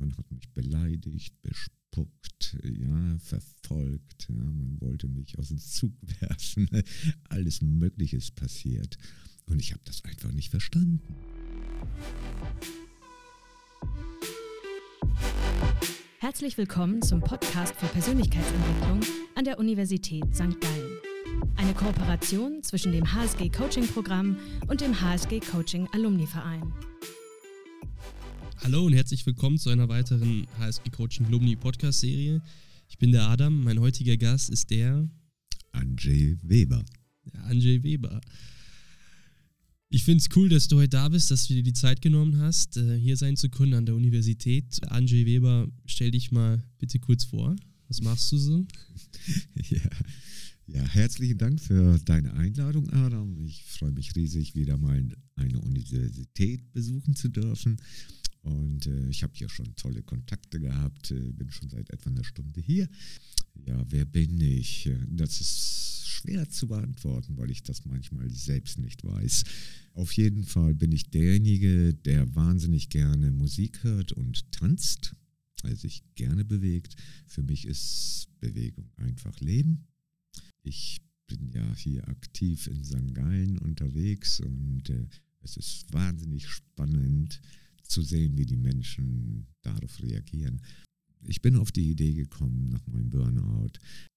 Man hat mich beleidigt, bespuckt, ja, verfolgt. Ja, man wollte mich aus dem Zug werfen. Alles Mögliche ist passiert. Und ich habe das einfach nicht verstanden. Herzlich willkommen zum Podcast für Persönlichkeitsentwicklung an der Universität St. Gallen. Eine Kooperation zwischen dem HSG Coaching Programm und dem HSG Coaching Alumni Verein. Hallo und herzlich willkommen zu einer weiteren HSG Coaching Alumni Podcast Serie. Ich bin der Adam, mein heutiger Gast ist der Andrzej Weber. Der Andrzej Weber. Ich finde es cool, dass du heute da bist, dass du dir die Zeit genommen hast, äh, hier sein zu können an der Universität. Andrzej Weber, stell dich mal bitte kurz vor. Was machst du so? ja. ja, herzlichen Dank für deine Einladung, Adam. Ich freue mich riesig, wieder mal eine Universität besuchen zu dürfen. Und äh, ich habe hier schon tolle Kontakte gehabt, äh, bin schon seit etwa einer Stunde hier. Ja, wer bin ich? Das ist schwer zu beantworten, weil ich das manchmal selbst nicht weiß. Auf jeden Fall bin ich derjenige, der wahnsinnig gerne Musik hört und tanzt, also sich gerne bewegt. Für mich ist Bewegung einfach Leben. Ich bin ja hier aktiv in St. Gallen unterwegs und äh, es ist wahnsinnig spannend zu sehen, wie die Menschen darauf reagieren. Ich bin auf die Idee gekommen nach meinem Burnout.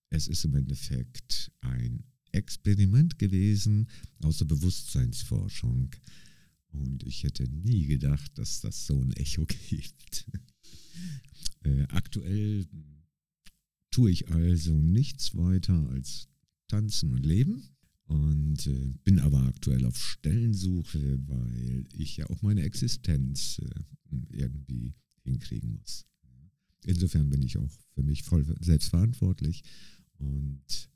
Es ist im Endeffekt ein Experiment gewesen aus der Bewusstseinsforschung. Und ich hätte nie gedacht, dass das so ein Echo gibt. äh, aktuell tue ich also nichts weiter als tanzen und leben. Und äh, bin aber aktuell auf Stellensuche, weil ich ja auch meine Existenz äh, irgendwie hinkriegen muss. Insofern bin ich auch für mich voll selbstverantwortlich und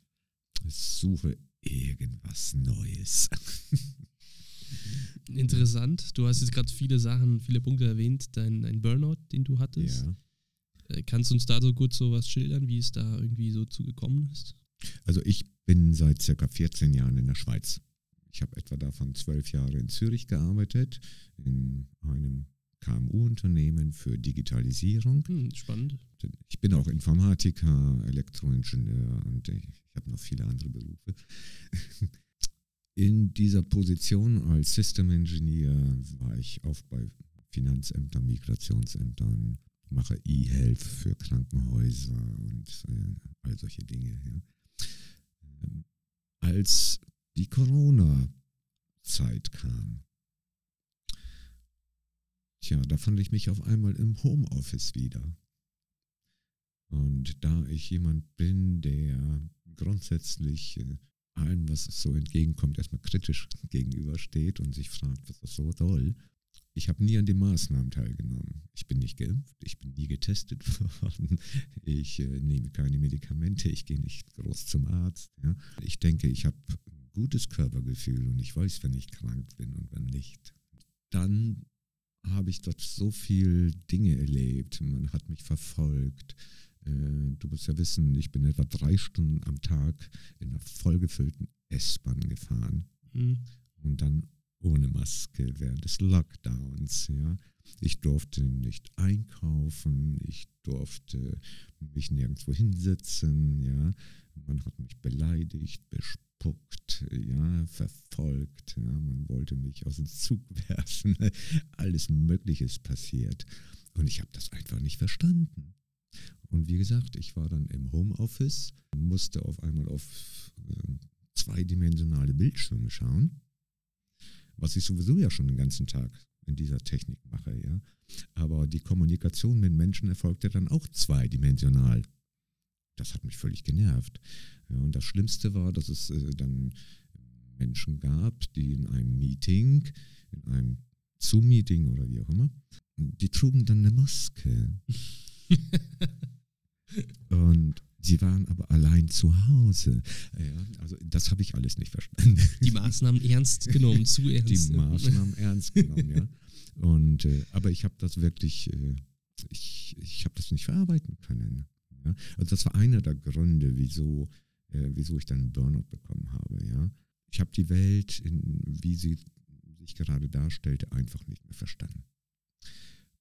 suche irgendwas Neues. Interessant. Du hast jetzt gerade viele Sachen, viele Punkte erwähnt. Dein, dein Burnout, den du hattest. Ja. Äh, kannst du uns da so kurz so was schildern, wie es da irgendwie so zugekommen ist? Also ich bin seit circa 14 Jahren in der Schweiz. Ich habe etwa davon zwölf Jahre in Zürich gearbeitet, in einem KMU-Unternehmen für Digitalisierung. Hm, spannend. Ich bin auch Informatiker, Elektroingenieur und ich, ich habe noch viele andere Berufe. In dieser Position als System Engineer war ich auch bei Finanzämtern, Migrationsämtern, mache E-Health für Krankenhäuser und äh, all solche Dinge. Ja. Als die Corona-Zeit kam, tja, da fand ich mich auf einmal im Homeoffice wieder. Und da ich jemand bin, der grundsätzlich äh, allem, was so entgegenkommt, erstmal kritisch gegenübersteht und sich fragt, was das so soll, ich habe nie an den Maßnahmen teilgenommen. Ich bin nicht geimpft, ich bin nie getestet worden, ich äh, nehme keine Medikamente, ich gehe nicht groß zum Arzt. Ja. Ich denke, ich habe ein gutes Körpergefühl und ich weiß, wenn ich krank bin und wenn nicht. Dann habe ich dort so viele Dinge erlebt. Man hat mich verfolgt. Äh, du musst ja wissen, ich bin etwa drei Stunden am Tag in einer vollgefüllten S-Bahn gefahren. Mhm. Und dann ohne Maske während des Lockdowns. Ja. Ich durfte nicht einkaufen, ich durfte mich nirgendwo hinsetzen. Ja. Man hat mich beleidigt, bespuckt, ja, verfolgt. Ja. Man wollte mich aus dem Zug werfen. Alles Mögliche ist passiert. Und ich habe das einfach nicht verstanden. Und wie gesagt, ich war dann im Homeoffice, musste auf einmal auf äh, zweidimensionale Bildschirme schauen was ich sowieso ja schon den ganzen Tag in dieser Technik mache, ja. Aber die Kommunikation mit Menschen erfolgte dann auch zweidimensional. Das hat mich völlig genervt. Ja, und das Schlimmste war, dass es äh, dann Menschen gab, die in einem Meeting, in einem Zoom-Meeting oder wie auch immer, die trugen dann eine Maske. und Sie waren aber allein zu Hause. Ja, also das habe ich alles nicht verstanden. Die Maßnahmen ernst genommen, zu ernst. Die Maßnahmen ernst genommen, ja. Und, äh, aber ich habe das wirklich, äh, ich, ich habe das nicht verarbeiten können. Ja? Also das war einer der Gründe, wieso, äh, wieso ich dann einen Burnout bekommen habe. Ja? Ich habe die Welt, in, wie sie sich gerade darstellte, einfach nicht mehr verstanden.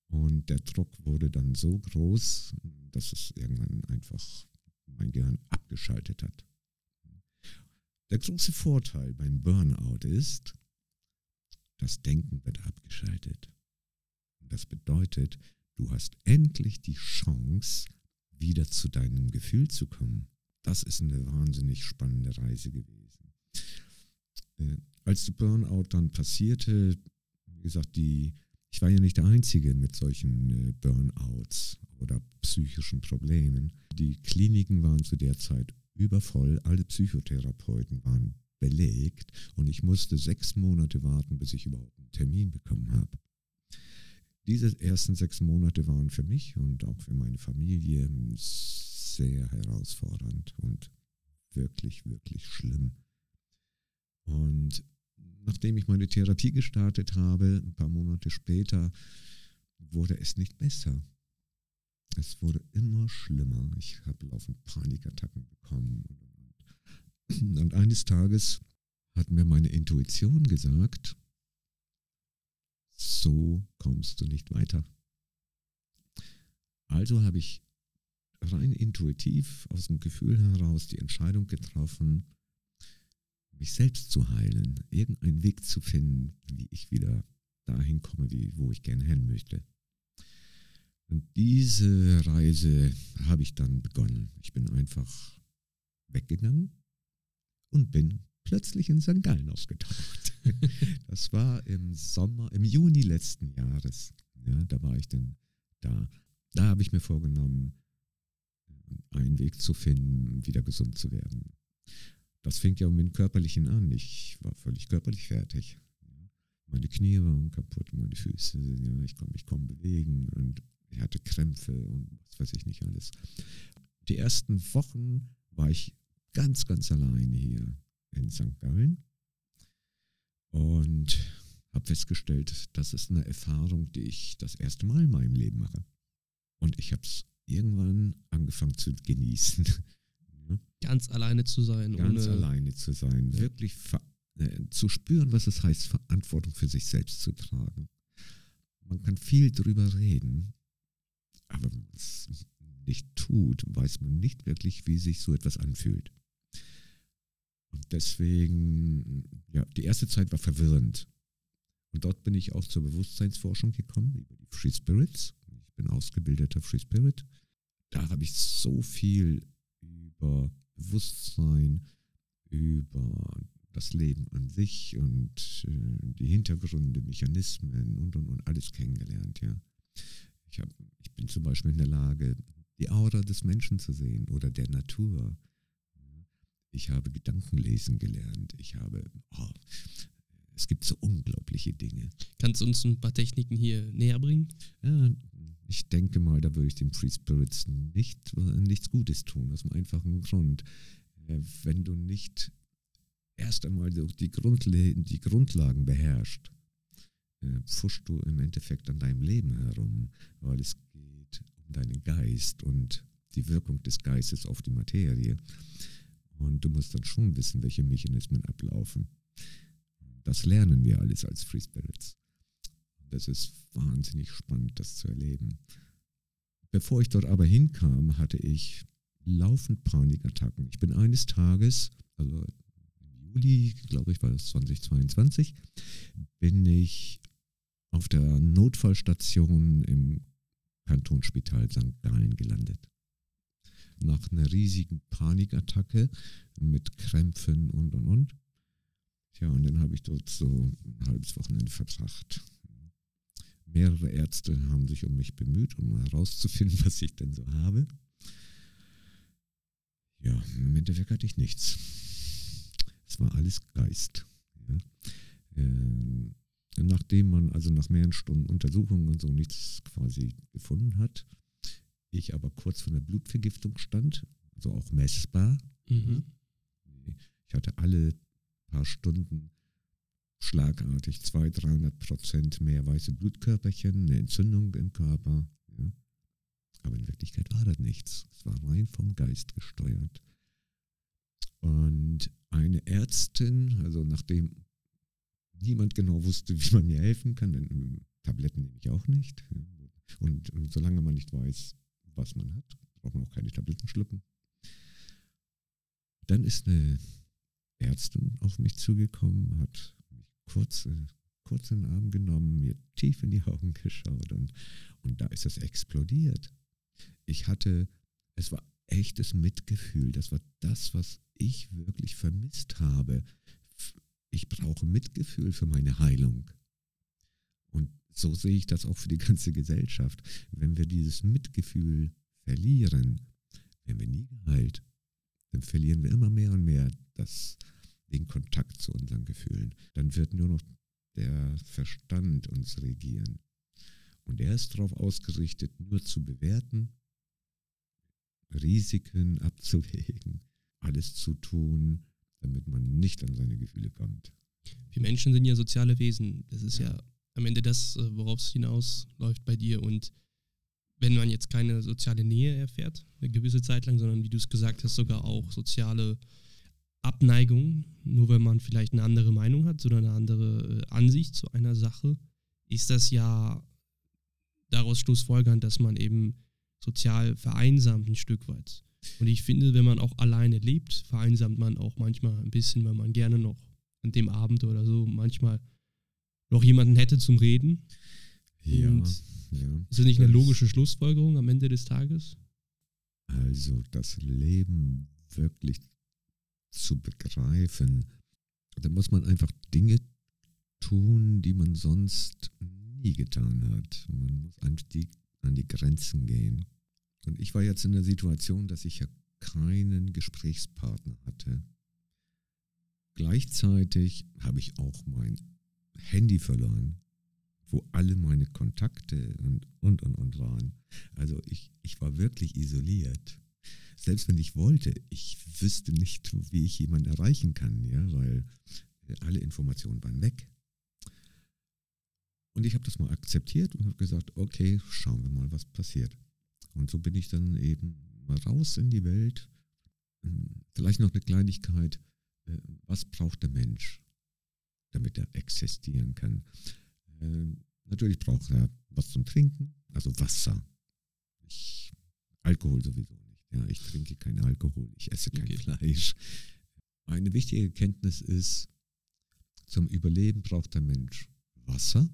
Und der Druck wurde dann so groß, dass es irgendwann einfach mein Gehirn abgeschaltet hat. Der große Vorteil beim Burnout ist, das Denken wird abgeschaltet. Das bedeutet, du hast endlich die Chance, wieder zu deinem Gefühl zu kommen. Das ist eine wahnsinnig spannende Reise gewesen. Äh, als der Burnout dann passierte, wie gesagt, die, ich war ja nicht der Einzige mit solchen äh, Burnouts oder psychischen Problemen. Die Kliniken waren zu der Zeit übervoll, alle Psychotherapeuten waren belegt und ich musste sechs Monate warten, bis ich überhaupt einen Termin bekommen habe. Diese ersten sechs Monate waren für mich und auch für meine Familie sehr herausfordernd und wirklich, wirklich schlimm. Und nachdem ich meine Therapie gestartet habe, ein paar Monate später, wurde es nicht besser. Es wurde immer schlimmer. Ich habe laufend Panikattacken bekommen. Und eines Tages hat mir meine Intuition gesagt, so kommst du nicht weiter. Also habe ich rein intuitiv aus dem Gefühl heraus die Entscheidung getroffen, mich selbst zu heilen, irgendeinen Weg zu finden, wie ich wieder dahin komme, wie, wo ich gerne hin möchte. Und diese Reise habe ich dann begonnen. Ich bin einfach weggegangen und bin plötzlich in St. Gallen aufgetaucht. das war im Sommer, im Juni letzten Jahres. Ja, da war ich dann da. Da habe ich mir vorgenommen, einen Weg zu finden, wieder gesund zu werden. Das fängt ja mit dem Körperlichen an. Ich war völlig körperlich fertig. Meine Knie waren kaputt, meine Füße, ja, ich konnte mich kaum bewegen und ich hatte Krämpfe und was weiß ich nicht alles. Die ersten Wochen war ich ganz, ganz allein hier in St. Gallen und habe festgestellt, das ist eine Erfahrung, die ich das erste Mal in meinem Leben mache. Und ich habe es irgendwann angefangen zu genießen. Ganz alleine zu sein. Ganz alleine zu sein. Ja. Wirklich äh, zu spüren, was es heißt, Verantwortung für sich selbst zu tragen. Man kann viel drüber reden, aber wenn man es nicht tut, weiß man nicht wirklich, wie sich so etwas anfühlt. Und deswegen, ja, die erste Zeit war verwirrend. Und dort bin ich auch zur Bewusstseinsforschung gekommen, über die Free Spirits. Ich bin ausgebildeter Free Spirit. Da habe ich so viel über Bewusstsein, über das Leben an sich und äh, die Hintergründe, Mechanismen und und und alles kennengelernt, ja. Ich, hab, ich bin zum Beispiel in der Lage, die Aura des Menschen zu sehen oder der Natur. Ich habe Gedankenlesen gelernt. Ich habe, oh, es gibt so unglaubliche Dinge. Kannst du uns ein paar Techniken hier näher bringen? Ja, ich denke mal, da würde ich den Free Spirits nicht, nichts Gutes tun, aus einem einfachen Grund. Äh, wenn du nicht erst einmal die, Grundle die Grundlagen beherrschst, äh, pfuschst du im Endeffekt an deinem Leben herum, weil es geht um deinen Geist und die Wirkung des Geistes auf die Materie. Und du musst dann schon wissen, welche Mechanismen ablaufen. Das lernen wir alles als Free Spirits. Das ist wahnsinnig spannend, das zu erleben. Bevor ich dort aber hinkam, hatte ich laufend Panikattacken. Ich bin eines Tages, also im Juli, glaube ich, war das 2022, bin ich auf der Notfallstation im Kantonsspital St. Gallen gelandet. Nach einer riesigen Panikattacke mit Krämpfen und und und. Tja, und dann habe ich dort so ein halbes Wochenende verbracht. Mehrere Ärzte haben sich um mich bemüht, um herauszufinden, was ich denn so habe. Ja, im Endeffekt hatte ich nichts. Es war alles Geist. Ja. Ähm, nachdem man also nach mehreren Stunden Untersuchungen und so nichts quasi gefunden hat, ich aber kurz vor einer Blutvergiftung stand, also auch messbar. Mhm. Ich hatte alle paar Stunden schlagartig 200, 300 Prozent mehr weiße Blutkörperchen, eine Entzündung im Körper. Ja. Aber in Wirklichkeit war das nichts. Es war rein vom Geist gesteuert. Und eine Ärztin, also nachdem niemand genau wusste, wie man mir helfen kann, denn Tabletten nehme ich auch nicht, Und, und solange man nicht weiß, was man hat, braucht man auch keine Tabletten schlucken. Dann ist eine Ärztin auf mich zugekommen, hat kurz, äh, kurz in den Arm genommen, mir tief in die Augen geschaut und, und da ist es explodiert. Ich hatte, es war echtes Mitgefühl. Das war das, was ich wirklich vermisst habe. Ich brauche Mitgefühl für meine Heilung. Und so sehe ich das auch für die ganze Gesellschaft. Wenn wir dieses Mitgefühl verlieren, werden wir nie geheilt. Dann verlieren wir immer mehr und mehr das, den Kontakt zu unseren Gefühlen. Dann wird nur noch der Verstand uns regieren. Und er ist darauf ausgerichtet, nur zu bewerten Risiken abzuwägen, alles zu tun, damit man nicht an seine Gefühle kommt. Wir Menschen sind ja soziale Wesen. Das ist ja, ja am Ende das, äh, worauf es hinausläuft bei dir. Und wenn man jetzt keine soziale Nähe erfährt, eine gewisse Zeit lang, sondern wie du es gesagt hast, sogar auch soziale Abneigung, nur wenn man vielleicht eine andere Meinung hat oder eine andere äh, Ansicht zu einer Sache, ist das ja daraus schlussfolgernd, dass man eben sozial vereinsamt ein Stück weit. Und ich finde, wenn man auch alleine lebt, vereinsamt man auch manchmal ein bisschen, weil man gerne noch an dem Abend oder so manchmal noch jemanden hätte zum Reden. Ja, ja. Ist das nicht eine logische Schlussfolgerung am Ende des Tages? Also das Leben wirklich zu begreifen, da muss man einfach Dinge tun, die man sonst nie getan hat. Man muss einfach die an die Grenzen gehen. Und ich war jetzt in der Situation, dass ich ja keinen Gesprächspartner hatte. Gleichzeitig habe ich auch mein Handy verloren, wo alle meine Kontakte und, und, und, und waren. Also ich, ich war wirklich isoliert. Selbst wenn ich wollte, ich wüsste nicht, wie ich jemanden erreichen kann, ja, weil alle Informationen waren weg. Und ich habe das mal akzeptiert und habe gesagt, okay, schauen wir mal, was passiert. Und so bin ich dann eben mal raus in die Welt. Hm, vielleicht noch eine Kleinigkeit. Äh, was braucht der Mensch, damit er existieren kann? Ähm, natürlich braucht er was zum Trinken, also Wasser. Ich, Alkohol sowieso. Ja, ich trinke keinen Alkohol, ich esse kein okay. Fleisch. Eine wichtige Erkenntnis ist, zum Überleben braucht der Mensch Wasser,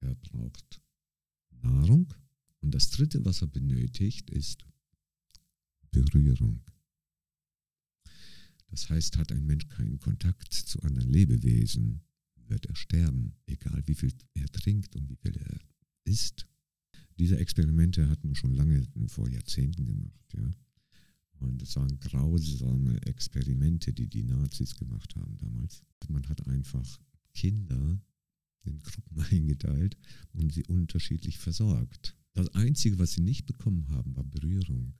er braucht Nahrung. Und das Dritte, was er benötigt, ist Berührung. Das heißt, hat ein Mensch keinen Kontakt zu anderen Lebewesen, wird er sterben, egal wie viel er trinkt und wie viel er isst. Diese Experimente hat man schon lange vor Jahrzehnten gemacht. Ja? Und das waren grausame Experimente, die die Nazis gemacht haben damals. Man hat einfach Kinder in Gruppen eingeteilt und sie unterschiedlich versorgt. Das Einzige, was sie nicht bekommen haben, war Berührung.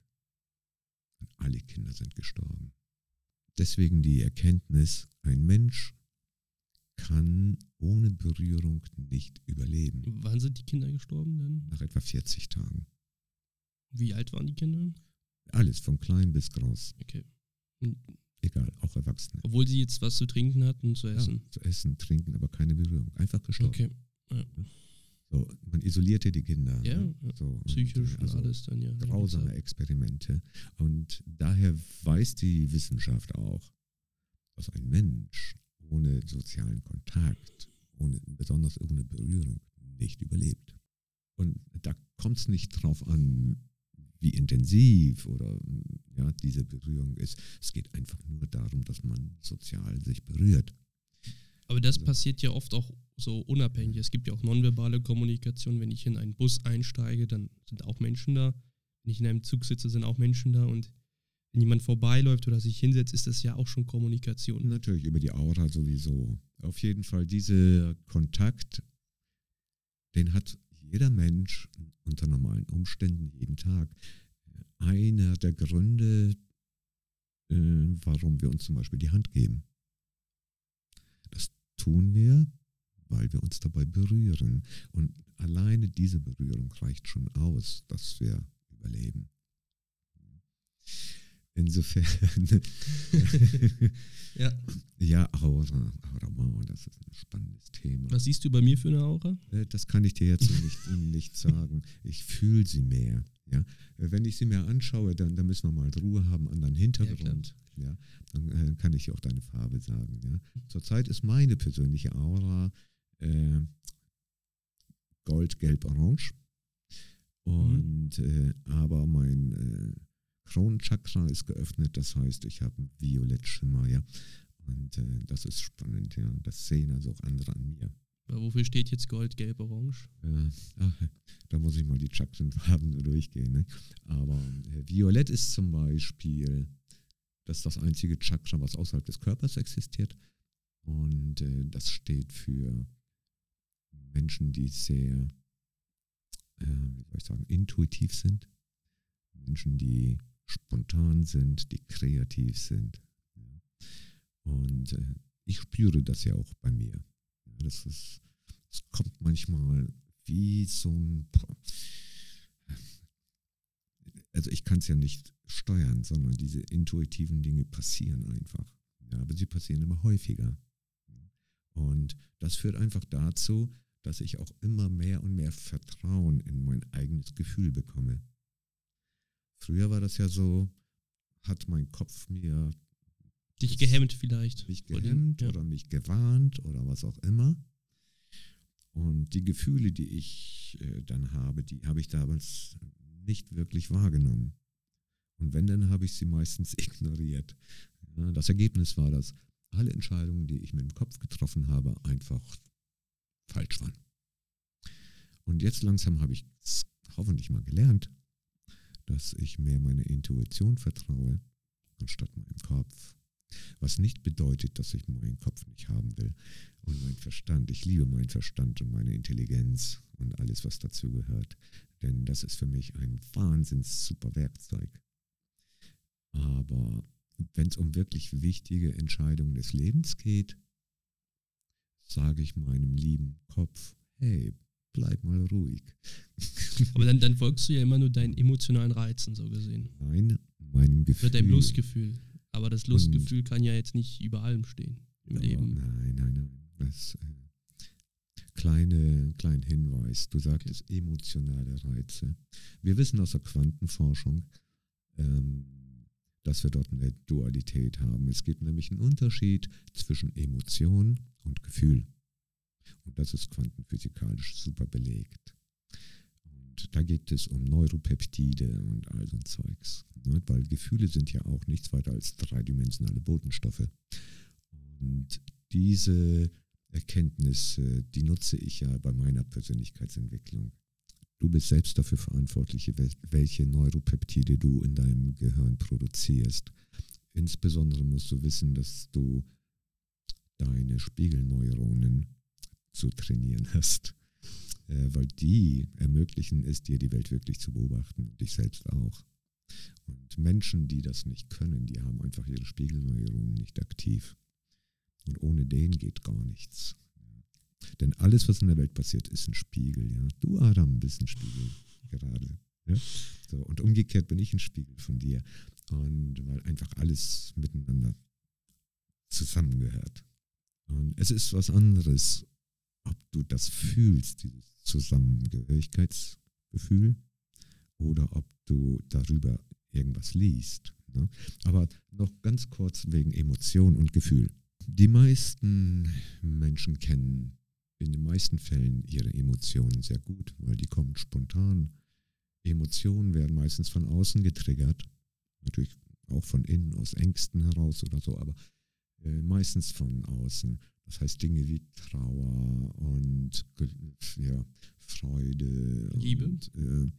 Und alle Kinder sind gestorben. Deswegen die Erkenntnis, ein Mensch kann ohne Berührung nicht überleben. Wann sind die Kinder gestorben dann? Nach etwa 40 Tagen. Wie alt waren die Kinder? Alles, von klein bis groß. Okay. Egal, auch Erwachsene. Obwohl sie jetzt was zu trinken hatten, zu essen. Ja, zu essen, trinken, aber keine Berührung. Einfach gestorben. Okay. Ja. So, man isolierte die Kinder. Ja, ne? so, psychisch und, also und alles dann, ja. Grausame Experimente. Und daher weiß die Wissenschaft auch, dass ein Mensch ohne sozialen Kontakt, ohne, besonders ohne Berührung, nicht überlebt. Und da kommt es nicht drauf an, wie intensiv oder ja, diese Berührung ist. Es geht einfach nur darum, dass man sozial sich berührt. Aber das also, passiert ja oft auch so unabhängig. Es gibt ja auch nonverbale Kommunikation. Wenn ich in einen Bus einsteige, dann sind auch Menschen da. Wenn ich in einem Zug sitze, sind auch Menschen da. Und wenn jemand vorbeiläuft oder sich hinsetzt, ist das ja auch schon Kommunikation. Natürlich, über die Aura sowieso. Auf jeden Fall, dieser Kontakt, den hat jeder Mensch unter normalen Umständen jeden Tag. Einer der Gründe, äh, warum wir uns zum Beispiel die Hand geben. Das tun wir, weil wir uns dabei berühren. Und alleine diese Berührung reicht schon aus, dass wir überleben. Insofern. Ja. Ja, Aura. Aura, das ist ein spannendes Thema. Was siehst du bei mir für eine Aura? Äh, Das kann ich dir jetzt nicht, nicht sagen. Ich fühle sie mehr. Ja? Äh, Wenn ich sie mir anschaue, dann, dann müssen wir mal Ruhe haben an deinen Hintergrund. Ja, dann äh, kann ich dir auch deine Farbe sagen. Ja? Zurzeit ist meine persönliche Aura äh, Gold, Gelb, Orange. Und äh, aber mein äh, Kronenchakra ist geöffnet, das heißt, ich habe einen Violettschimmer, ja. Und äh, das ist spannend, ja. Das sehen also auch andere an mir. Aber Wofür steht jetzt Gold, Gelb, Orange? Äh, ach, da muss ich mal die Chakrenfarben durchgehen. Ne? Aber äh, Violett ist zum Beispiel, das ist das einzige Chakra, was außerhalb des Körpers existiert. Und äh, das steht für Menschen, die sehr, äh, wie soll ich sagen, intuitiv sind. Menschen, die spontan sind, die kreativ sind. Und äh, ich spüre das ja auch bei mir. Das ist, es kommt manchmal wie so ein. Also ich kann es ja nicht steuern, sondern diese intuitiven Dinge passieren einfach. Ja, aber sie passieren immer häufiger. Und das führt einfach dazu, dass ich auch immer mehr und mehr Vertrauen in mein eigenes Gefühl bekomme. Früher war das ja so, hat mein Kopf mir Dich gehemmt vielleicht. mich Oder- gehemmt ja. oder mich gewarnt oder was auch immer. Und die Gefühle, die ich äh, dann habe, die habe ich damals nicht wirklich wahrgenommen. Und wenn, dann habe ich sie meistens ignoriert. Ja, das Ergebnis war, dass alle Entscheidungen, die ich mit dem Kopf getroffen habe, einfach falsch waren. Und jetzt langsam habe ich es hoffentlich mal gelernt, dass ich mehr meiner Intuition vertraue, anstatt meinem Kopf. Was nicht bedeutet, dass ich meinen Kopf nicht haben will und meinen Verstand. Ich liebe meinen Verstand und meine Intelligenz und alles, was dazu gehört. Denn das ist für mich ein wahnsinns super Werkzeug. Aber wenn es um wirklich wichtige Entscheidungen des Lebens geht, sage ich meinem lieben Kopf, hey, bleib mal ruhig. Aber dann, dann folgst du ja immer nur deinen emotionalen Reizen, so gesehen. Nein, meinem Gefühl. Oder deinem Lustgefühl. Aber das Lustgefühl kann ja jetzt nicht über allem stehen im Ja, Leben. Nein, nein, nein. Das äh, kleine, kleinen Hinweis. Du sagtest emotionale Reize. Wir wissen aus der Quantenforschung, ähm, dass wir dort eine Dualität haben. Es gibt nämlich einen Unterschied zwischen Emotion und Gefühl. Und das ist quantenphysikalisch super belegt. Und da geht es um Neuropeptide und all so ein Zeugs. Ne? Weil Gefühle sind ja auch nichts weiter als dreidimensionale Botenstoffe. Und diese Erkenntnisse, die nutze ich ja bei meiner Persönlichkeitsentwicklung. Du bist selbst dafür verantwortlich, wel- welche Neuropeptide du in deinem Gehirn produzierst. Insbesondere musst du wissen, dass du deine Spiegelneuronen zu trainieren hast, äh, weil die ermöglichen es dir, die Welt wirklich zu beobachten und dich selbst auch. Und Menschen, die das nicht können, die haben einfach ihre Spiegelneuronen nicht aktiv. Und ohne den geht gar nichts. Denn alles, was in der Welt passiert, ist ein Spiegel. Ja? Du, Adam, bist ein Spiegel gerade. Ja? So, und umgekehrt bin ich ein Spiegel von dir. Und weil einfach alles miteinander zusammengehört. Und es ist was anderes, ob du das fühlst, dieses Zusammengehörigkeitsgefühl, oder ob du darüber irgendwas liest. Ne? Aber noch ganz kurz wegen Emotion und Gefühl. Die meisten Menschen kennen in den meisten Fällen ihre Emotionen sehr gut, weil die kommen spontan. Emotionen werden meistens von außen getriggert, natürlich auch von innen, aus Ängsten heraus oder so, aber äh, meistens von außen. Das heißt Dinge wie Trauer und ja, Freude. Liebe? Und, äh,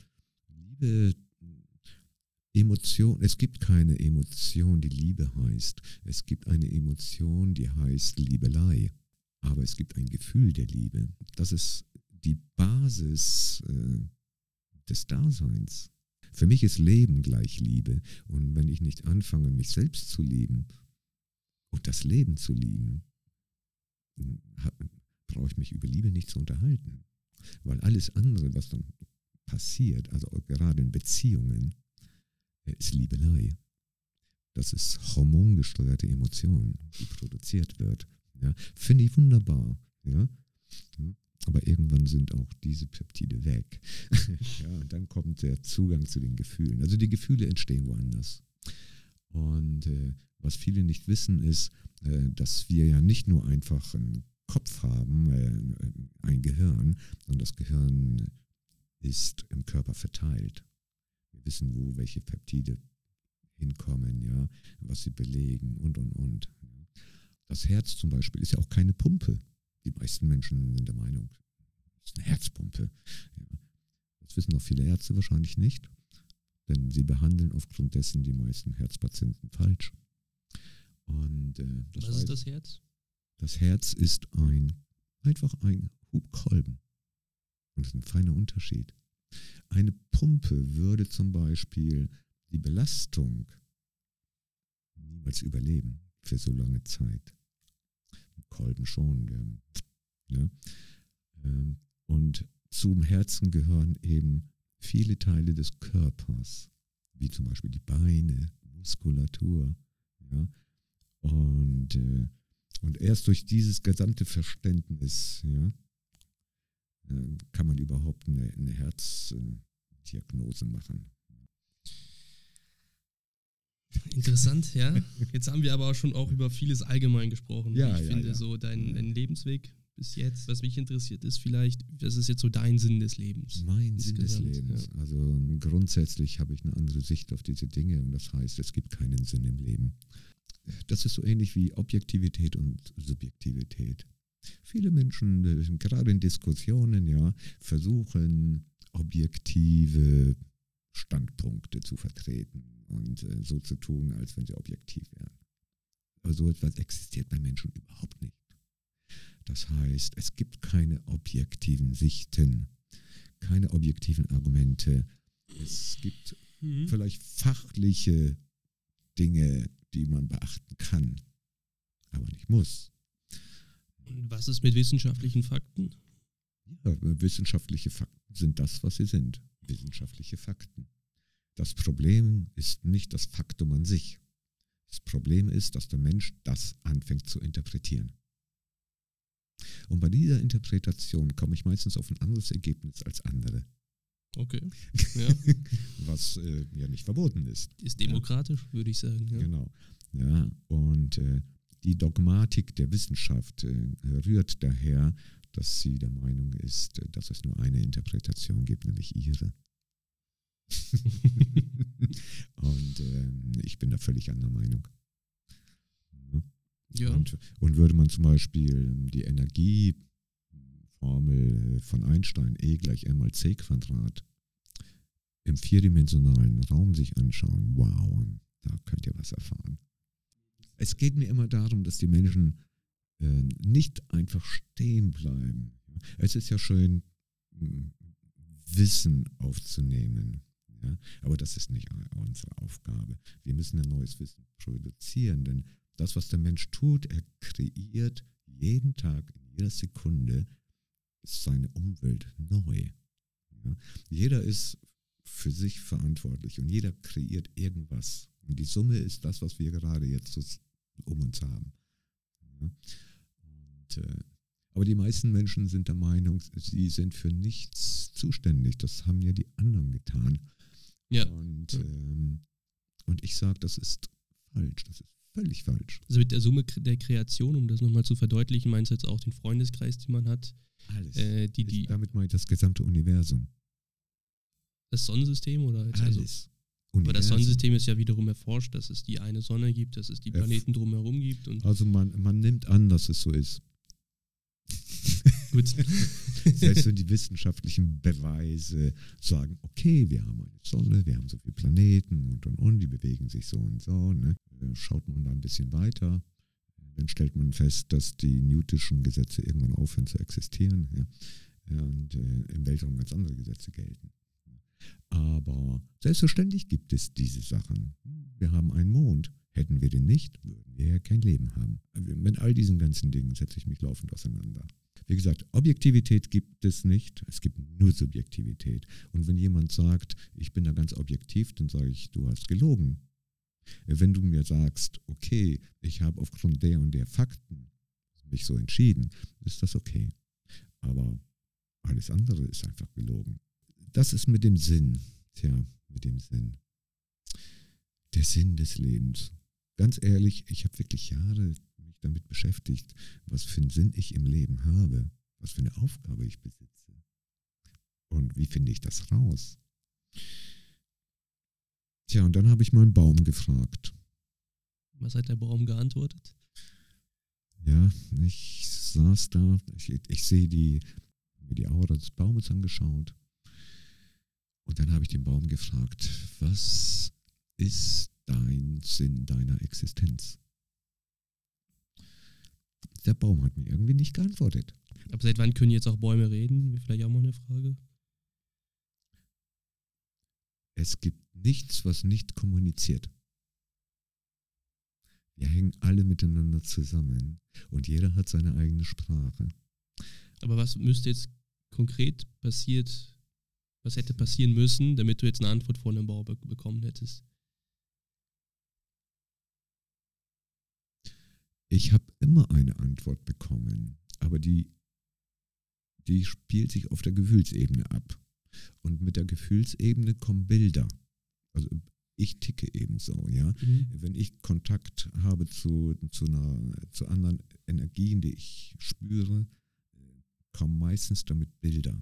Liebe, Emotion. Es gibt keine Emotion, die Liebe heißt. Es gibt eine Emotion, die heißt Liebelei. Aber es gibt ein Gefühl der Liebe. Das ist die Basis äh, des Daseins. Für mich ist Leben gleich Liebe. Und wenn ich nicht anfange, mich selbst zu lieben und das Leben zu lieben, brauche ich mich über Liebe nicht zu unterhalten. Weil alles andere, was dann passiert, also gerade in Beziehungen, äh, ist Liebelei. Das ist hormongesteuerte Emotion, die produziert wird. Ja, Finde ich wunderbar. Ja. Aber irgendwann sind auch diese Peptide weg. ja, und dann kommt der Zugang zu den Gefühlen. Also die Gefühle entstehen woanders. Und äh, was viele nicht wissen, ist, äh, dass wir ja nicht nur einfach einen Kopf haben, äh, ein Gehirn, sondern das Gehirn ist im Körper verteilt. Wir wissen, wo welche Peptide hinkommen, ja, was sie belegen und und und. Das Herz zum Beispiel ist ja auch keine Pumpe. Die meisten Menschen sind der Meinung, es ist eine Herzpumpe. Ja. Das wissen auch viele Ärzte wahrscheinlich nicht, denn sie behandeln aufgrund dessen die meisten Herzpatienten falsch. Und, äh, Was ist das Herz? Das Herz ist ein, einfach ein Hubkolben. Und das ist ein feiner Unterschied. Eine Pumpe würde zum Beispiel die Belastung niemals überleben für so lange Zeit. Kolben schon. Der, ja. Ähm, und zum Herzen gehören eben viele Teile des Körpers, wie zum Beispiel die Beine, Muskulatur. Ja. Und, äh, und erst durch dieses gesamte Verständnis ja, äh, kann man überhaupt eine, eine Herzdiagnose machen. Interessant, ja. Jetzt haben wir aber auch schon auch über vieles allgemein gesprochen. Ja, ich ja, finde ja. so dein, dein Lebensweg bis jetzt, was mich interessiert ist vielleicht, was ist jetzt so dein Sinn des Lebens? Mein Sinn des Lebens. ja. Also grundsätzlich habe ich eine andere Sicht auf diese Dinge und das heißt, es gibt keinen Sinn im Leben. Das ist so ähnlich wie Objektivität und Subjektivität. Viele Menschen, äh, gerade in Diskussionen, ja, versuchen objektive Standpunkte zu vertreten und äh, so zu tun, als wenn sie objektiv wären. Aber so etwas existiert bei Menschen überhaupt nicht. Das heißt, es gibt keine objektiven Sichten, keine objektiven Argumente. Es gibt Mhm. vielleicht fachliche Dinge, die man beachten kann, aber nicht muss. Und was ist mit wissenschaftlichen Fakten? Ja, wissenschaftliche Fakten sind das, was sie sind. Wissenschaftliche Fakten. Das Problem ist nicht das Faktum an sich. Das Problem ist, dass der Mensch das anfängt zu interpretieren. Und bei dieser Interpretation komme ich meistens auf ein anderes Ergebnis als andere, Okay. Ja. was äh, ja nicht verboten ist. Ist demokratisch, würde ich sagen. Ja. Genau. Ja, und äh, die Dogmatik der Wissenschaft äh, rührt daher, dass sie der Meinung ist, äh, dass es nur eine Interpretation gibt, nämlich ihre. und ähm, ich bin da völlig anderer Meinung. Ja. Ja. Und, und würde man zum Beispiel die Energieformel von Einstein E gleich m mal c Quadrat im vierdimensionalen Raum sich anschauen, wow, da könnt ihr was erfahren. Es geht mir immer darum, dass die Menschen äh, nicht einfach stehen bleiben. Es ist ja schön, m, Wissen aufzunehmen. Ja? Aber das ist nicht unsere Aufgabe. Wir müssen ein neues Wissen produzieren, denn das, was der Mensch tut, er kreiert jeden Tag, in jeder Sekunde ist seine Umwelt neu. Ja? Jeder ist für sich verantwortlich und jeder kreiert irgendwas. Und die Summe ist das, was wir gerade jetzt um uns haben. Ja? Und, äh, aber die meisten Menschen sind der Meinung, sie sind für nichts zuständig. Das haben ja die anderen getan. Ja. Und, ähm, und ich sage, das ist falsch. Das ist völlig falsch. Also mit der Summe der Kreation, um das nochmal zu verdeutlichen, meinst du jetzt auch den Freundeskreis, den man hat, Alles. äh, die, die, Damit meine ich das gesamte Universum. das Sonnensystem oder also, Alles. aber das. Sonnensystem ist ja wiederum erforscht, dass es die eine Sonne gibt, dass es die Planeten drumherum gibt und Also man, man nimmt an, dass es so ist. gut. Selbst wenn die wissenschaftlichen Beweise sagen, okay, wir haben eine Sonne, wir haben so viele Planeten und und und, die bewegen sich so und so. Ne? Äh, Schaut man da ein bisschen weiter, dann stellt man fest, dass die Newtonschen Gesetze irgendwann aufhören zu existieren. Ja, und äh, im Weltraum ganz andere Gesetze gelten. Aber selbstverständlich gibt es diese Sachen. Wir haben einen Mond. Hätten wir den nicht, würden wir ja kein Leben haben. Mit all diesen ganzen Dingen setze ich mich laufend auseinander. Wie gesagt, Objektivität gibt es nicht, es gibt nur Subjektivität. Und wenn jemand sagt, ich bin da ganz objektiv, dann sage ich, du hast gelogen. Wenn du mir sagst, okay, ich habe aufgrund der und der Fakten mich so entschieden, ist das okay. Aber alles andere ist einfach gelogen. Das ist mit dem Sinn. Tja, mit dem Sinn. Der Sinn des Lebens. Ganz ehrlich, ich habe wirklich Jahre mich damit beschäftigt, was für einen Sinn ich im Leben habe, was für eine Aufgabe ich besitze. Und wie finde ich das raus? Tja, und dann habe ich mal einen Baum gefragt. Was hat der Baum geantwortet? Ja, ich saß da, ich, ich sehe die, mir die Aura des Baumes angeschaut. Und dann habe ich den Baum gefragt, was ist dein Sinn deiner Existenz? Der Baum hat mir irgendwie nicht geantwortet. Aber seit wann können jetzt auch Bäume reden? Vielleicht auch mal eine Frage. Es gibt nichts, was nicht kommuniziert. Wir hängen alle miteinander zusammen und jeder hat seine eigene Sprache. Aber was müsste jetzt konkret passiert, was hätte passieren müssen, damit du jetzt eine Antwort von einem Baum bekommen hättest? Ich habe immer eine Antwort bekommen, aber die, die spielt sich auf der Gefühlsebene ab. Und mit der Gefühlsebene kommen Bilder. Also ich ticke ebenso, ja. Mhm. Wenn ich Kontakt habe zu, zu, einer, zu anderen Energien, die ich spüre, kommen meistens damit Bilder.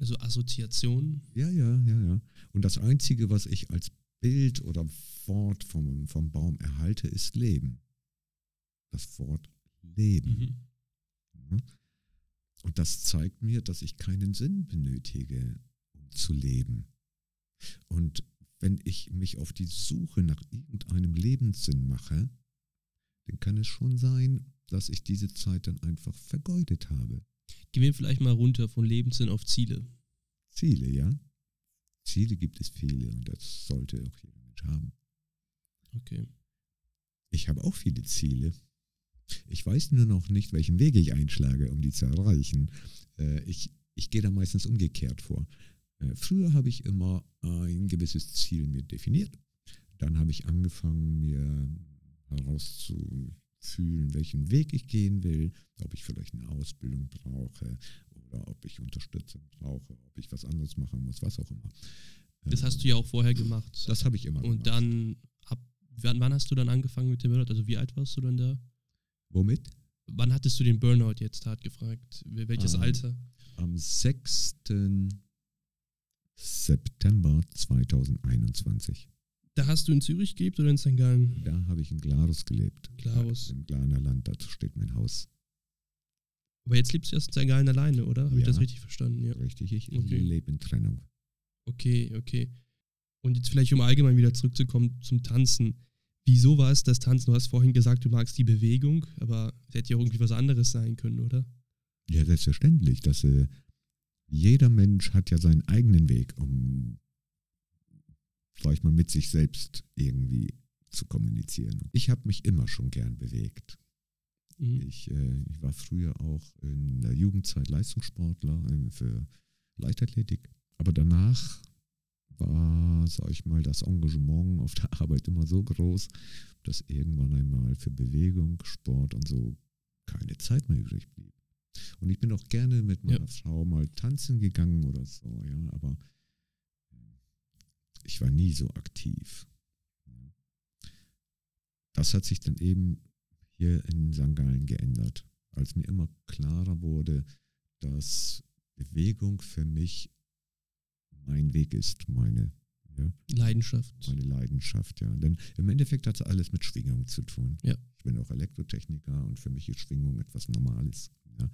Also Assoziationen? Ja, ja, ja, ja. Und das Einzige, was ich als Bild oder Wort vom, vom Baum erhalte, ist Leben. Das Wort Leben. Mhm. Ja? Und das zeigt mir, dass ich keinen Sinn benötige, zu leben. Und wenn ich mich auf die Suche nach irgendeinem Lebenssinn mache, dann kann es schon sein, dass ich diese Zeit dann einfach vergeudet habe. Gehen wir vielleicht mal runter von Lebenssinn auf Ziele. Ziele, ja. Ziele gibt es viele und das sollte auch jeder Mensch haben. Okay. Ich habe auch viele Ziele. Ich weiß nur noch nicht, welchen Weg ich einschlage, um die zu erreichen. Äh, ich, ich gehe da meistens umgekehrt vor. Früher habe ich immer ein gewisses Ziel mir definiert. Dann habe ich angefangen, mir herauszufühlen, welchen Weg ich gehen will, ob ich vielleicht eine Ausbildung brauche oder ob ich Unterstützung brauche, ob ich was anderes machen muss, was auch immer. Das hast du ja auch vorher gemacht. Das habe ich immer Und gemacht. dann, ab, wann, hast du dann angefangen mit dem Burnout? Also wie alt warst du dann da? Womit? Wann hattest du den Burnout jetzt, hart gefragt? Welches Ah. Alter? Am 6. September 2021. Da hast du in Zürich gelebt oder in St. Gallen? Da habe ich in Glarus gelebt. Glarus. Im Glaner Land, da steht mein Haus. Aber jetzt lebst du erst in St. Gallen alleine, oder? Habe ich Ja. das richtig verstanden? Ja. Richtig, ich Okay. lebe in Trennung. Okay, okay. Und jetzt vielleicht, um allgemein wieder zurückzukommen zum Tanzen. Wieso war es das Tanzen? Du hast vorhin gesagt, du magst die Bewegung, aber es hätte ja irgendwie was anderes sein können, oder? Ja, selbstverständlich. Dass, äh, jeder Mensch hat ja seinen eigenen Weg, um, sag ich mal, mit sich selbst irgendwie zu kommunizieren. Ich habe mich immer schon gern bewegt. Mhm. Ich, äh, ich war früher auch in der Jugendzeit Leistungssportler äh, für Leichtathletik. Aber danach war, sag ich mal, das Engagement auf der Arbeit immer so groß, dass irgendwann einmal für Bewegung, Sport und so keine Zeit mehr übrig blieb. Und ich bin auch gerne mit meiner Ja. Frau mal tanzen gegangen oder so, ja, aber ich war nie so aktiv. Das hat sich dann eben hier in St. Gallen geändert, als mir immer klarer wurde, dass Bewegung für mich mein Weg ist, meine, ja, Leidenschaft. meine Leidenschaft, ja. Denn im Endeffekt hat es alles mit Schwingung zu tun. Ja. Ich bin auch Elektrotechniker und für mich ist Schwingung etwas Normales. Ja.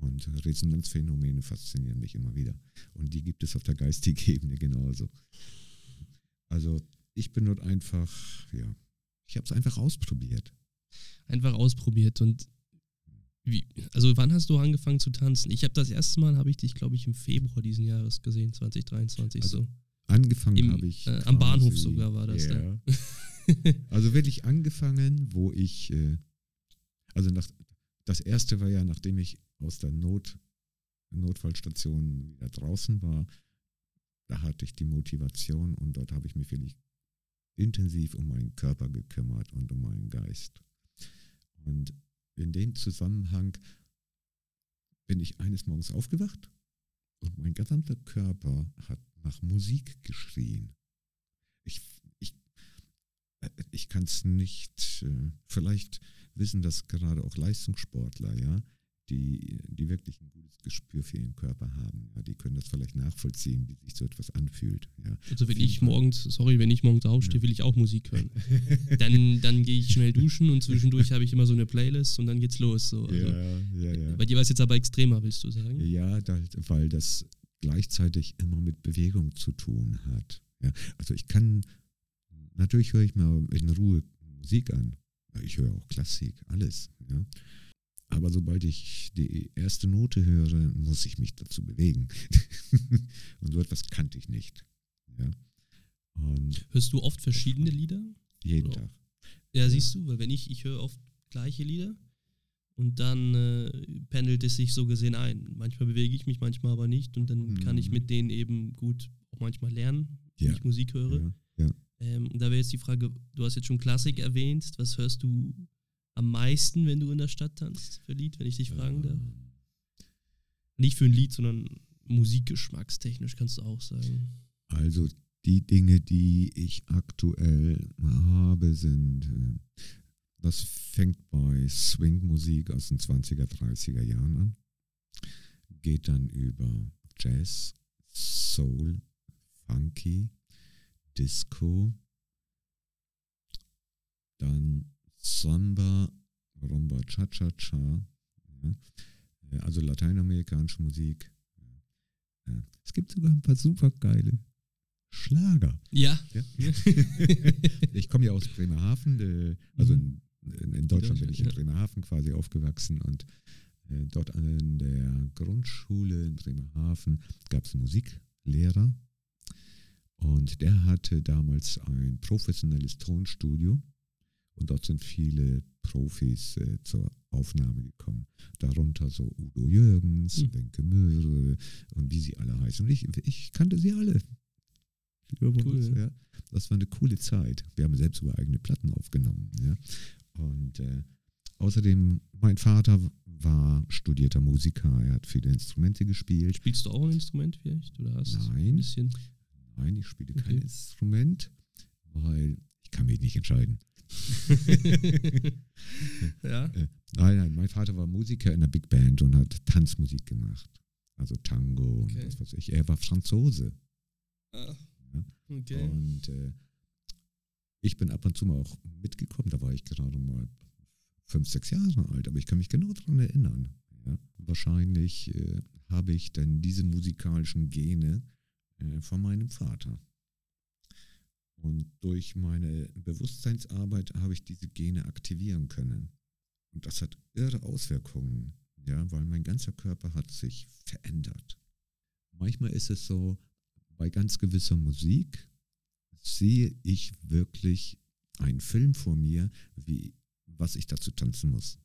Und Resonanzphänomene faszinieren mich immer wieder. Und die gibt es auf der geistigen Ebene genauso. Also ich bin dort einfach, ja, ich habe es einfach ausprobiert. Einfach ausprobiert und wie, also wann hast du angefangen zu tanzen? Ich habe das erste Mal, habe ich dich, glaube ich, im Februar diesen Jahres gesehen, 2023 Also so. Angefangen habe ich. äh, am Bahnhof sogar war das, Ja. also wirklich angefangen, wo ich, äh, also nach, das erste war ja, nachdem ich aus der Not, Notfallstation wieder draußen war, da hatte ich die Motivation und dort habe ich mich wirklich intensiv um meinen Körper gekümmert und um meinen Geist. Und in dem Zusammenhang bin ich eines Morgens aufgewacht und mein gesamter Körper hat nach Musik geschrien. Ich, ich, äh, ich kann es nicht, äh, vielleicht wissen das gerade auch Leistungssportler, ja, die, die wirklich ein gutes Gespür für ihren Körper haben. Ja, die können das vielleicht nachvollziehen, wie sich so etwas anfühlt. Ja. Also wenn ich morgens, sorry, wenn ich morgens aufstehe, will ich auch Musik hören. dann dann gehe ich schnell duschen und zwischendurch habe ich immer so eine Playlist und dann geht's los. So. Also, ja, ja, ja. Bei dir war es jetzt aber extremer, willst du sagen? Ja, da, weil das gleichzeitig immer mit Bewegung zu tun hat. Ja, also ich kann, natürlich höre ich mir in Ruhe Musik an. Ich höre auch Klassik, alles. Ja. Aber sobald ich die erste Note höre, muss ich mich dazu bewegen. und so etwas kannte ich nicht. Ja. Und Hörst du oft verschiedene Lieder? Jeden Oder? Tag. Ja, siehst du, weil wenn ich, ich höre oft gleiche Lieder und dann äh, pendelt es sich so gesehen ein. Manchmal bewege ich mich, manchmal aber nicht und dann mhm. kann ich mhm. mit denen eben gut auch manchmal lernen, wenn ja. ich Musik höre. Ja. ja. Ähm, und da wäre jetzt die Frage, du hast jetzt schon Klassik erwähnt, was hörst du am meisten, wenn du in der Stadt tanzt für Lied, wenn ich dich fragen darf? Ähm. Nicht für ein Lied, sondern musikgeschmackstechnisch kannst du auch sagen. Also die Dinge, die ich aktuell habe, sind, äh, das fängt bei Swing-Musik aus den 20er, 30er Jahren an, geht dann über Jazz, Soul, Funky, Disco, dann Samba, Rumba, Cha-Cha-Cha, ja, also lateinamerikanische Musik. Ja. Es gibt sogar ein paar super geile Schlager. Ja. ja? ich komme ja aus Bremerhaven, äh, also in, in Deutschland bin ich in Bremerhaven quasi aufgewachsen und äh, dort an der Grundschule in Bremerhaven gab es einen Musiklehrer und der hatte damals ein professionelles Tonstudio und dort sind viele Profis äh, zur Aufnahme gekommen. Darunter so Udo Jürgens, mhm. Wenke Möhre und wie sie alle heißen. Und ich, ich kannte sie alle. Cool. Ja. Das war eine coole Zeit. Wir haben selbst sogar eigene Platten aufgenommen. Ja. Und äh, außerdem, mein Vater war studierter Musiker. Er hat viele Instrumente gespielt. Spielst du auch ein Instrument vielleicht? Oder hast Nein. Ein bisschen? Nein, ich spiele okay. kein Instrument, weil ich kann mich nicht entscheiden. ja? Äh, nein, nein, mein Vater war Musiker in der Big Band und hat Tanzmusik gemacht. Also Tango okay. und was weiß ich. Er war Franzose. Ah, ja? okay. Und äh, ich bin ab und zu mal auch mitgekommen, da war ich gerade mal fünf, sechs Jahre alt, aber ich kann mich genau daran erinnern. Ja? Wahrscheinlich äh, habe ich dann diese musikalischen Gene äh, von meinem Vater. Und durch meine Bewusstseinsarbeit habe ich diese Gene aktivieren können. Und das hat irre Auswirkungen, ja, weil mein ganzer Körper hat sich verändert. Manchmal ist es so, bei ganz gewisser Musik sehe ich wirklich einen Film vor mir, wie, was ich dazu tanzen muss.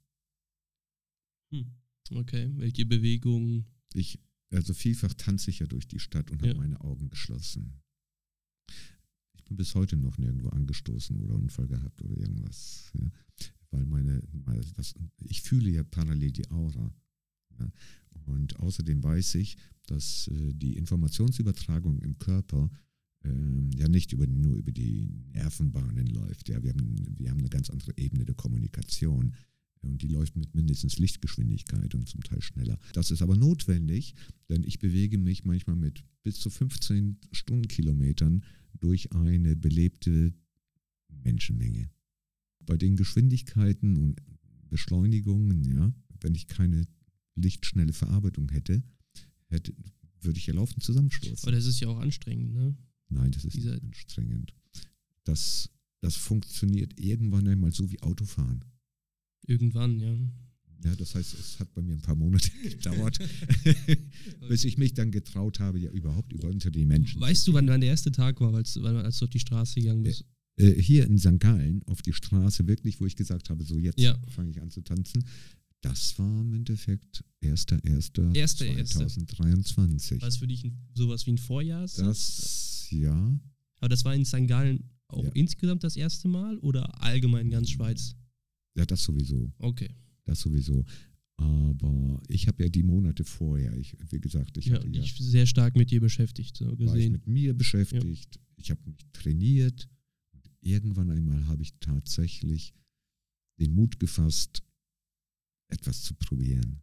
Hm. Okay, welche Bewegungen? Ich, also vielfach tanze ich ja durch die Stadt und ja. habe meine Augen geschlossen. Ich bin bis heute noch nirgendwo angestoßen oder Unfall gehabt oder irgendwas. Ja. Weil meine, das, ich fühle ja parallel die Aura. Ja. Und außerdem weiß ich, dass äh, die Informationsübertragung im Körper ähm, ja nicht über, nur über die Nervenbahnen läuft. Ja, wir, haben, wir haben eine ganz andere Ebene der Kommunikation. Und die läuft mit mindestens Lichtgeschwindigkeit und zum Teil schneller. Das ist aber notwendig, denn ich bewege mich manchmal mit bis zu 15 Stundenkilometern durch eine belebte Menschenmenge. Bei den Geschwindigkeiten und Beschleunigungen, ja, wenn ich keine lichtschnelle Verarbeitung hätte, hätte würde ich ja laufend zusammenstoßen. Aber das ist ja auch anstrengend, ne? Nein, das ist Dieser nicht anstrengend. Das, das funktioniert irgendwann einmal so wie Autofahren. Irgendwann, ja. Ja, das heißt, es hat bei mir ein paar Monate gedauert, bis ich mich dann getraut habe, ja überhaupt über unter die Menschen. Weißt du, wann, wann der erste Tag war, als, als du auf die Straße gegangen bist? Äh, äh, hier in St. Gallen auf die Straße, wirklich, wo ich gesagt habe, so jetzt ja. fange ich an zu tanzen. Das war im Endeffekt 1.1.2023. War es für dich sowas wie ein Vorjahr? Das, ja. Aber das war in St. Gallen auch Ja. insgesamt das erste Mal oder allgemein ganz Schweiz? Ja, das sowieso. Okay. Das sowieso. Aber ich habe ja die Monate vorher, ich, wie gesagt, ich ja, hatte ja, dich sehr stark mit dir beschäftigt, so war ich gesehen. mit mir beschäftigt, ich habe mich trainiert und irgendwann einmal habe ich tatsächlich den Mut gefasst, etwas zu probieren.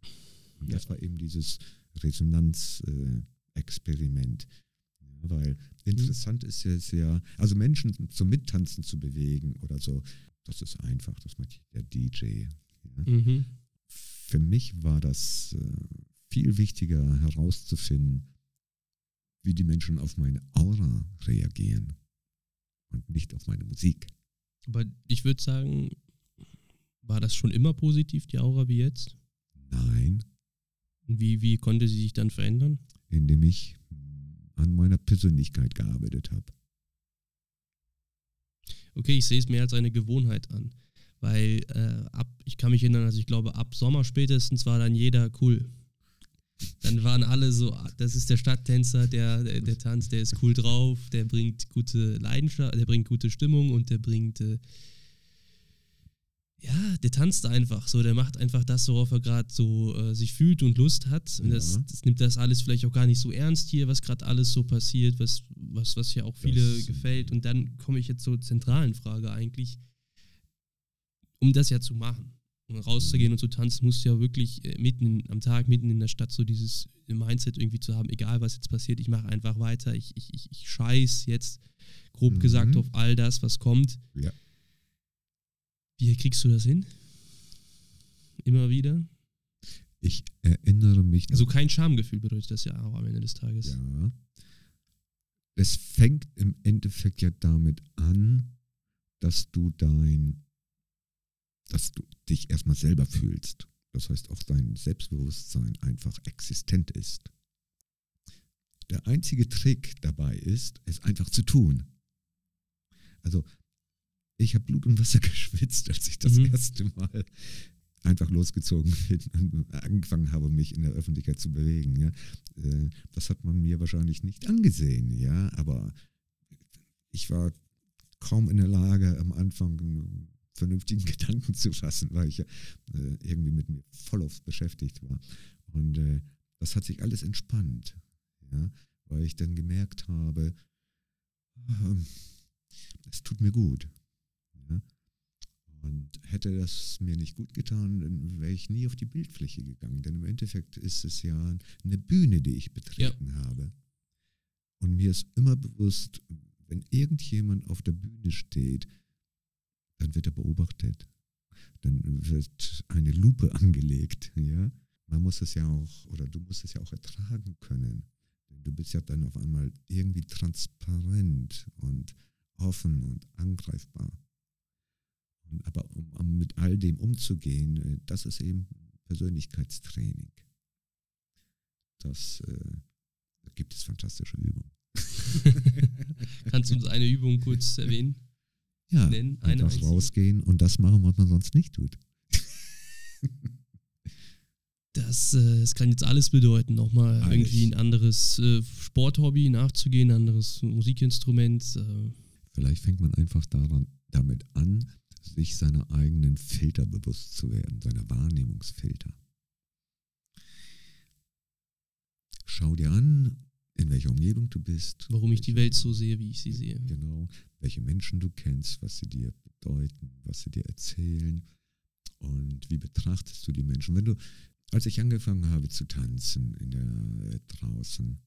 Und das Ja. war eben dieses Resonanzexperiment. ja, weil interessant ist es ja, also Menschen zum Mittanzen zu bewegen oder so, das ist einfach, das macht der DJ. Ja. Mhm. Für mich war das äh, viel wichtiger herauszufinden, wie die Menschen auf meine Aura reagieren und nicht auf meine Musik. Aber ich würde sagen, war das schon immer positiv, die Aura wie jetzt? Nein, wie, wie konnte sie sich dann verändern? indem ich an meiner Persönlichkeit gearbeitet habe. Okay, ich sehe es mehr als eine Gewohnheit an. Weil äh, ab, ich kann mich erinnern, also ich glaube, ab Sommer spätestens war dann jeder cool. Dann waren alle so, ah, das ist der Stadttänzer, der, der, der tanzt, der ist cool drauf, der bringt gute Leidenschaft, der bringt gute Stimmung und der bringt, äh, ja, der tanzt einfach so, der macht einfach das, worauf er gerade so äh, sich fühlt und Lust hat. Und das, Ja. das nimmt das alles vielleicht auch gar nicht so ernst hier, was gerade alles so passiert, was, was, was ja auch viele Das- gefällt. Und dann komme ich jetzt zur zentralen Frage eigentlich um das ja zu machen und rauszugehen und zu tanzen, musst du ja wirklich äh, mitten am Tag, mitten in der Stadt so dieses Mindset irgendwie zu haben, egal was jetzt passiert, ich mache einfach weiter, ich, ich, ich, ich scheiß jetzt grob Mhm. gesagt auf all das, was kommt. Ja. Wie kriegst du das hin? Immer wieder? Ich erinnere mich Also kein Schamgefühl bedeutet das ja auch am Ende des Tages. Ja. Es fängt im Endeffekt ja damit an, dass du dein, dass du dich erstmal selber fühlst. Das heißt, auch dein Selbstbewusstsein einfach existent ist. Der einzige Trick dabei ist, es einfach zu tun. Also, ich habe Blut und Wasser geschwitzt, als ich das Mhm. erste Mal einfach losgezogen bin und angefangen habe, mich in der Öffentlichkeit zu bewegen. Ja. Äh, Das hat man mir wahrscheinlich nicht angesehen, ja, aber ich war kaum in der Lage, am Anfang einen vernünftigen Gedanken zu fassen, weil ich ja äh, irgendwie mit mir voll auf beschäftigt war. Und äh, das hat sich alles entspannt, ja, weil ich dann gemerkt habe, ähm, es tut mir gut. Ja. Und hätte das mir nicht gut getan, dann wäre ich nie auf die Bildfläche gegangen. Denn im Endeffekt ist es ja eine Bühne, die ich betreten habe. Und mir ist immer bewusst, wenn irgendjemand auf der Bühne steht, dann wird er beobachtet. Dann wird eine Lupe angelegt. Ja? Man muss es ja auch, oder du musst es ja auch ertragen können. Du bist ja dann auf einmal irgendwie transparent und offen und angreifbar. Aber um, um mit all dem umzugehen, äh, das ist eben Persönlichkeitstraining. Das äh, da gibt es fantastische Übungen. Kannst du uns eine Übung kurz erwähnen? Ja, Nennen, eine einfach rausgehen und das machen, was man sonst nicht tut. Das, äh, das kann jetzt alles bedeuten, nochmal Alles. irgendwie ein anderes äh, Sporthobby nachzugehen, ein anderes Musikinstrument. Äh, Vielleicht fängt man einfach daran, damit an, sich seiner eigenen Filter bewusst zu werden, seiner Wahrnehmungsfilter. Schau dir an, in welcher Umgebung du bist. warum ich die welche- Welt so sehe, wie ich sie sehe. Genau, welche Menschen du kennst, was sie dir bedeuten, was sie dir erzählen und wie betrachtest du die Menschen. Wenn du, als ich angefangen habe zu tanzen in der äh, draußen,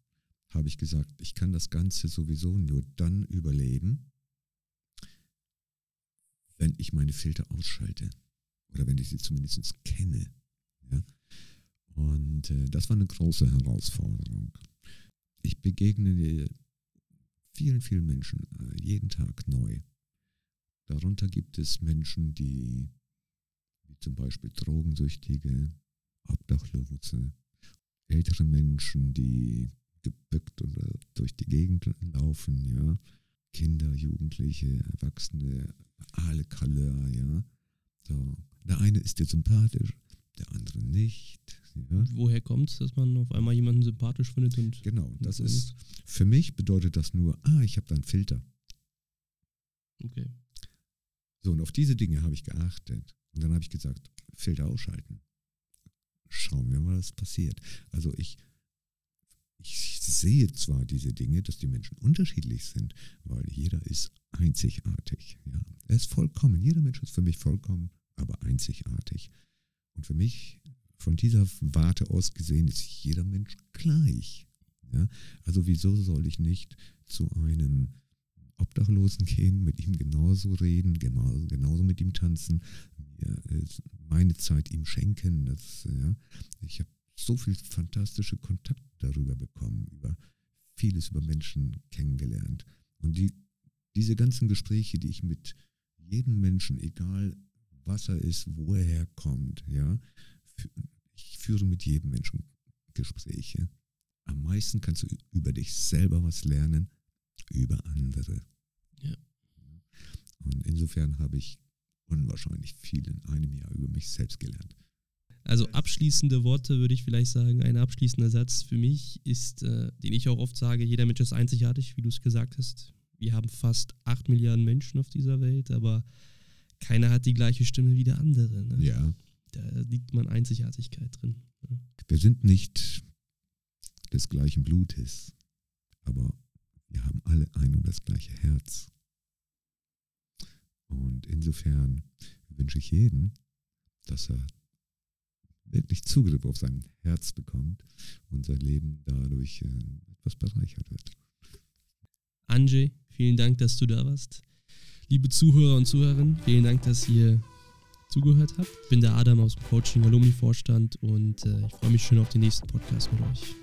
habe ich gesagt, ich kann das Ganze sowieso nur dann überleben, wenn ich meine Filter ausschalte oder wenn ich sie zumindest kenne. Ja? Und äh, das war eine große Herausforderung. Ich begegne vielen, vielen Menschen äh, jeden Tag neu. Darunter gibt es Menschen, die, wie zum Beispiel Drogensüchtige, Obdachlose, ältere Menschen, die gebückt oder durch die Gegend laufen, ja, Kinder, Jugendliche, Erwachsene, alle Couleur, ja. So. Der eine ist dir sympathisch, der andere nicht, ja. Woher kommt es, dass man auf einmal jemanden sympathisch findet und Genau, das Und- ist, für mich bedeutet das nur, ah, ich habe da einen Filter. Okay. So, und auf diese Dinge habe ich geachtet. Und dann habe ich gesagt, Filter ausschalten. Schauen wir mal, was passiert. Also ich, ich sehe zwar diese Dinge, dass die Menschen unterschiedlich sind, weil jeder ist einzigartig. Ja. Er ist vollkommen. Jeder Mensch ist für mich vollkommen, aber einzigartig. Und für mich, von dieser Warte aus gesehen, ist jeder Mensch gleich. Ja. Also wieso soll ich nicht zu einem Obdachlosen gehen, mit ihm genauso reden, genauso, genauso mit ihm tanzen, äh, meine Zeit ihm schenken. Das, ja. Ich habe so viel fantastische Kontakt darüber bekommen, über vieles über Menschen kennengelernt. Und die, diese ganzen Gespräche, die ich mit jedem Menschen, egal was er ist, wo er herkommt, ja, ich führe mit jedem Menschen Gespräche. Am meisten kannst du über dich selber was lernen, über andere. Ja. Und insofern habe ich unwahrscheinlich viel in einem Jahr über mich selbst gelernt. Also abschließende Worte würde ich vielleicht sagen, ein abschließender Satz für mich ist, äh, den ich auch oft sage, jeder Mensch ist einzigartig, wie du es gesagt hast. Wir haben fast acht Milliarden Menschen auf dieser Welt, aber keiner hat die gleiche Stimme wie der andere. Ne? Ja. Da liegt man Einzigartigkeit drin. Ja. Wir sind nicht des gleichen Blutes, aber wir haben alle ein und das gleiche Herz. Und insofern wünsche ich jedem, dass er wirklich Zugriff auf sein Herz bekommt und sein Leben dadurch äh, etwas bereichert wird. Anjay, vielen Dank, dass du da warst. Liebe Zuhörer und Zuhörerinnen, vielen Dank, dass ihr zugehört habt. Ich bin der Adam aus dem Coaching Alumni Vorstand und äh, ich freue mich schon auf den nächsten Podcast mit euch.